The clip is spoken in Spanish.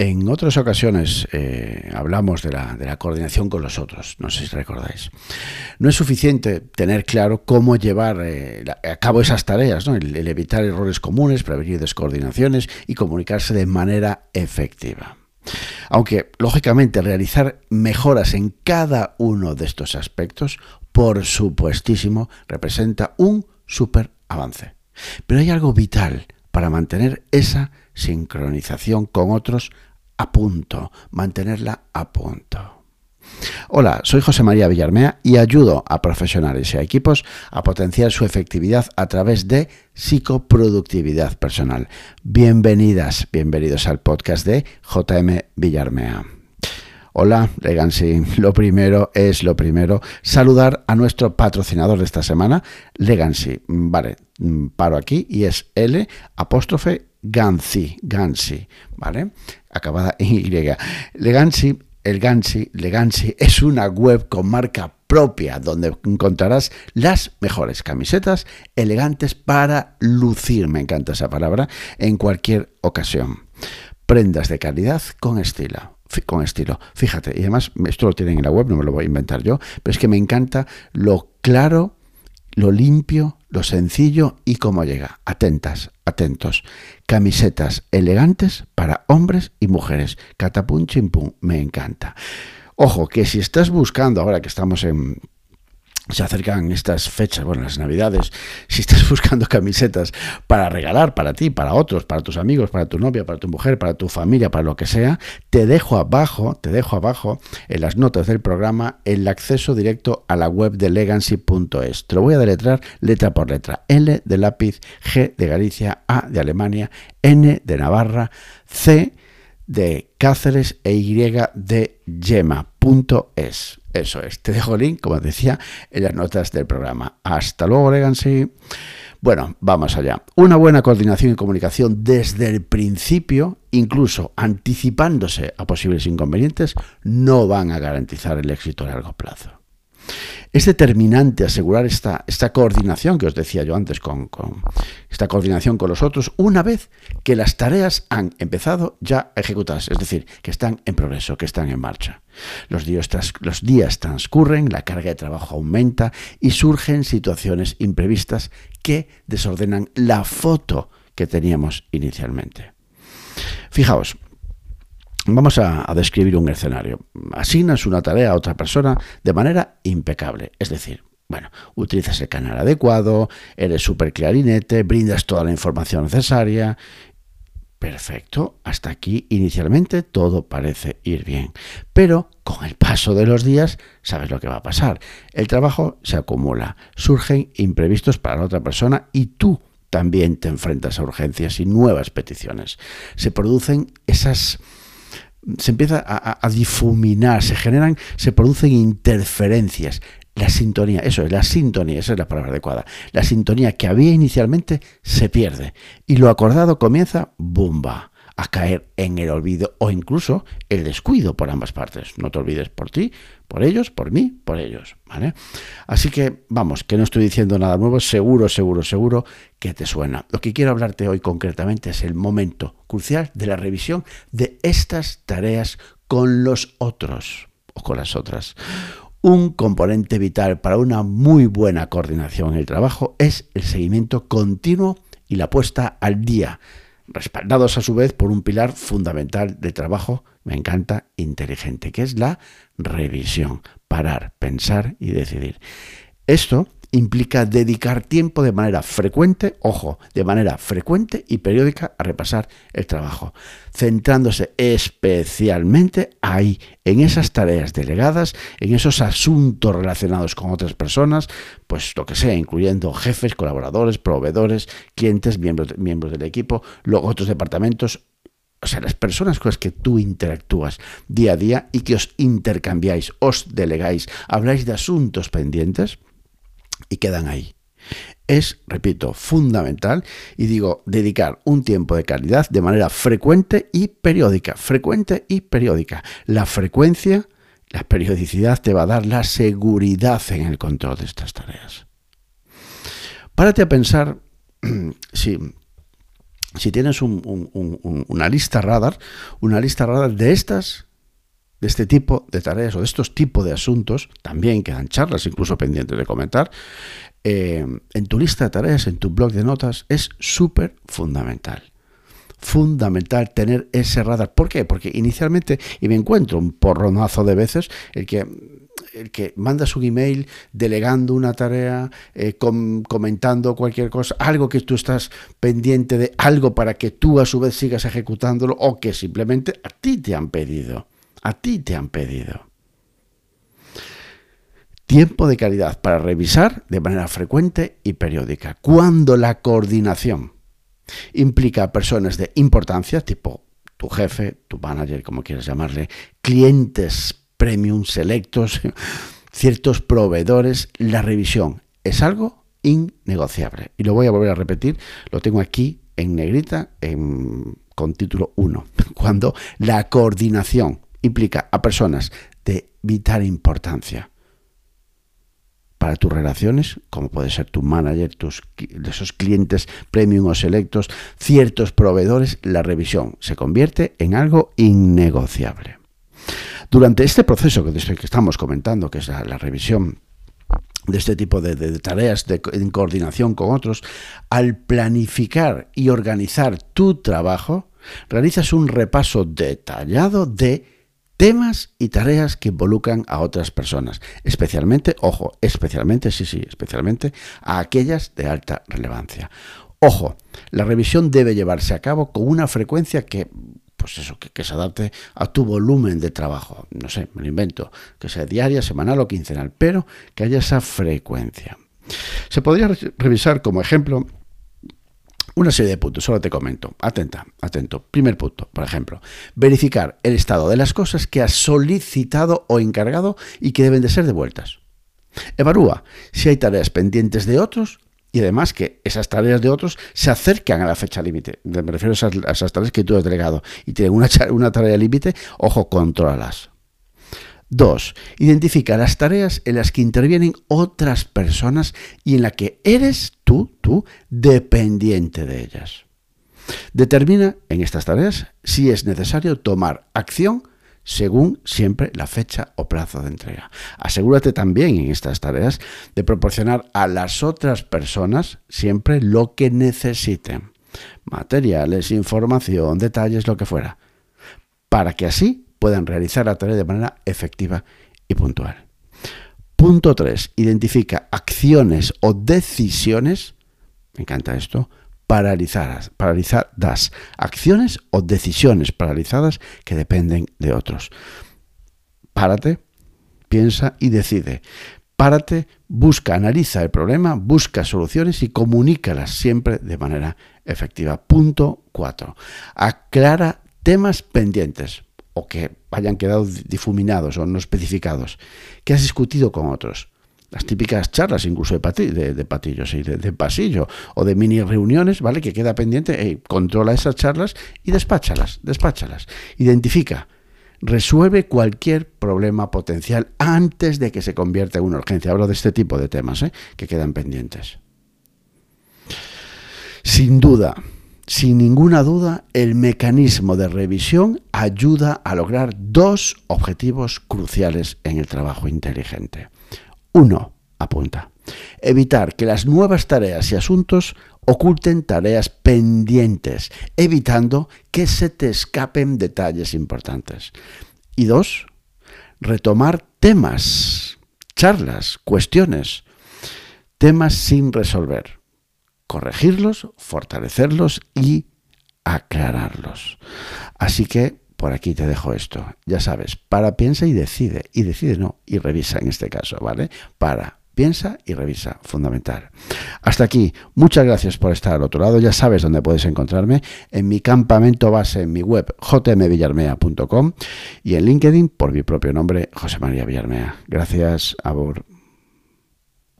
En otras ocasiones eh, hablamos de la, de la, coordinación con los otros, no sé si recordáis. No es suficiente tener claro cómo llevar eh, a cabo esas tareas, ¿no? el, evitar errores comunes, prevenir descoordinaciones y comunicarse de manera efectiva. Aunque, lógicamente, realizar mejoras en cada uno de estos aspectos, por supuestísimo, representa un super avance. Pero hay algo vital para mantener esa sincronización con otros a punto, mantenerla a punto. Hola, soy José María Villarmea y ayudo a profesionales y a equipos a potenciar su efectividad a través de psicoproductividad personal. Bienvenidas, bienvenidos al podcast de JM Villarmea. Hola, Legacy. Lo primero es lo primero, saludar a nuestro patrocinador de esta semana, Legacy. Vale, paro aquí y es L apóstrofe Gansi, Gansi, ¿vale? Acabada en Y. Legacy el Gansi, Legansi, es una web con marca propia donde encontrarás las mejores camisetas elegantes para lucir, me encanta esa palabra, en cualquier ocasión. Prendas de calidad con estilo. Con estilo. Fíjate, y además esto lo tienen en la web, no me lo voy a inventar yo, pero es que me encanta lo claro, lo limpio, lo sencillo y cómo llega. Atentas, atentos. Camisetas elegantes para hombres y mujeres. Catapum chimpum, me encanta. Ojo, que si estás buscando, ahora que estamos en se acercan estas fechas, bueno, las navidades, si estás buscando camisetas para regalar para ti, para otros, para tus amigos, para tu novia, para tu mujer, para tu familia, para lo que sea, te dejo abajo, te dejo abajo en las notas del programa el acceso directo a la web de legacy.es. Te lo voy a deletrar letra por letra. L de lápiz, G de Galicia, A de Alemania, N de Navarra, C de Cáceres e Y de Yema.es. Eso es, te dejo el link, como decía, en las notas del programa. Hasta luego, Legacy. Bueno, vamos allá. Una buena coordinación y comunicación desde el principio, incluso anticipándose a posibles inconvenientes, no van a garantizar el éxito a largo plazo. Es determinante asegurar esta, esta coordinación que os decía yo antes, con, esta coordinación con los otros, una vez que las tareas han empezado ya a es decir, que están en progreso, que están en marcha. Los días, los días transcurren, la carga de trabajo aumenta y surgen situaciones imprevistas que desordenan la foto que teníamos inicialmente. Fijaos, Vamos a, describir un escenario. Asignas una tarea a otra persona de manera impecable. Es decir, bueno, utilizas el canal adecuado, eres súper clarinete, brindas toda la información necesaria. Perfecto, hasta aquí inicialmente todo parece ir bien. Pero con el paso de los días, sabes lo que va a pasar. El trabajo se acumula, surgen imprevistos para la otra persona y tú también te enfrentas a urgencias y nuevas peticiones. Se producen esas se empieza a, difuminar, se generan, se producen interferencias. La sintonía, eso es la sintonía, esa es la palabra adecuada. La sintonía que había inicialmente se pierde y lo acordado comienza, ¡bumba! A caer en el olvido o incluso el descuido por ambas partes. No te olvides por ti, por ellos, por mí, por ellos. ¿vale? Así que vamos, que no estoy diciendo nada nuevo, seguro, seguro, seguro que te suena. Lo que quiero hablarte hoy concretamente es el momento crucial de la revisión de estas tareas con los otros o con las otras. Un componente vital para una muy buena coordinación en el trabajo es el seguimiento continuo y la puesta al día respaldados a su vez por un pilar fundamental de trabajo, me encanta, inteligente, que es la revisión, parar, pensar y decidir. Esto implica dedicar tiempo de manera frecuente, ojo, de manera frecuente y periódica a repasar el trabajo, centrándose especialmente ahí, en esas tareas delegadas, en esos asuntos relacionados con otras personas, pues lo que sea, incluyendo jefes, colaboradores, proveedores, clientes, miembros, miembros del equipo, luego otros departamentos, o sea, las personas con las que tú interactúas día a día y que os intercambiáis, os delegáis, habláis de asuntos pendientes, y quedan ahí. Es, repito, fundamental y digo, dedicar un tiempo de calidad de manera frecuente y periódica, frecuente y periódica. La frecuencia, la periodicidad te va a dar la seguridad en el control de estas tareas. Párate a pensar si si tienes una lista radar, una lista radar de estas, de este tipo de tareas o de estos tipos de asuntos, también quedan charlas incluso pendientes de comentar, eh, en tu lista de tareas, en tu blog de notas, es súper fundamental fundamental tener ese radar. ¿Por qué? Porque inicialmente, y me encuentro un porronazo de veces, el que el que mandas un email delegando una tarea, eh, comentando cualquier cosa, algo que tú estás pendiente de, algo para que tú a su vez sigas ejecutándolo o que simplemente a ti te han pedido, a ti te han pedido. Tiempo de calidad para revisar de manera frecuente y periódica. Cuando la coordinación implica personas de importancia, tipo tu jefe, tu manager, como quieras llamarle, clientes premium selectos, ciertos proveedores, la revisión es algo innegociable. Y lo voy a volver a repetir, lo tengo aquí en negrita con título 1, cuando la coordinación implica a personas de vital importancia para tus relaciones, como puede ser tu manager, tus, esos clientes premium o selectos, ciertos proveedores, la revisión se convierte en algo innegociable. Durante este proceso que, estamos comentando, que es la, revisión de este tipo de, tareas en coordinación con otros, al planificar y organizar tu trabajo, realizas un repaso detallado de temas y tareas que involucran a otras personas, especialmente, ojo, especialmente, sí, sí, especialmente a aquellas de alta relevancia. Ojo, la revisión debe llevarse a cabo con una frecuencia que pues eso, que, se adapte a tu volumen de trabajo. No sé, me lo invento, que sea diaria, semanal o quincenal, pero que haya esa frecuencia. Se podría revisar como ejemplo una serie de puntos, solo te comento. Atenta, atento. Primer punto, por ejemplo, verificar el estado de las cosas que has solicitado o encargado y que deben de ser devueltas. Evalúa si hay tareas pendientes de otros y además que esas tareas de otros se acercan a la fecha límite. Me refiero a esas, tareas que tú has delegado y tienen una, una tarea límite, ojo, contrólalas. 2. Identifica las tareas en las que intervienen otras personas y en las que eres tú, tú, dependiente de ellas. Determina en estas tareas si es necesario tomar acción según siempre la fecha o plazo de entrega. Asegúrate también en estas tareas de proporcionar a las otras personas siempre lo que necesiten. Materiales, información, detalles, lo que fuera. Para que así puedan realizar la tarea de manera efectiva y puntual. Punto 3. Identifica acciones o decisiones, me encanta esto, paralizadas, paralizadas, acciones o decisiones paralizadas que dependen de otros. Párate, piensa y decide. Párate, busca, analiza el problema, busca soluciones y comunícalas siempre de manera efectiva. Punto 4. Aclara temas pendientes o que hayan quedado difuminados o no especificados, que has discutido con otros. Las típicas charlas, incluso de, de, patillos y de, pasillo, o de mini reuniones, ¿vale? Que queda pendiente, controla esas charlas y despáchalas, despáchalas. Identifica, resuelve cualquier problema potencial antes de que se convierta en una urgencia. Hablo de este tipo de temas ¿eh? que quedan pendientes. Sin duda, sin ninguna duda, el mecanismo de revisión ayuda a lograr dos objetivos cruciales en el trabajo inteligente. Uno, apunta, evitar que las nuevas tareas y asuntos oculten tareas pendientes, evitando que se te escapen detalles importantes. Y dos, retomar temas, charlas, cuestiones, temas sin resolver corregirlos, fortalecerlos y aclararlos. Así que por aquí te dejo esto. Ya sabes, para, piensa y decide. Y decide no, y revisa en este caso, ¿vale? Para, piensa y revisa, fundamental. Hasta aquí, muchas gracias por estar al otro lado. Ya sabes dónde puedes encontrarme en mi campamento base en mi web jmvillarmea.com y en LinkedIn por mi propio nombre, José María Villarmea. Gracias, Abur.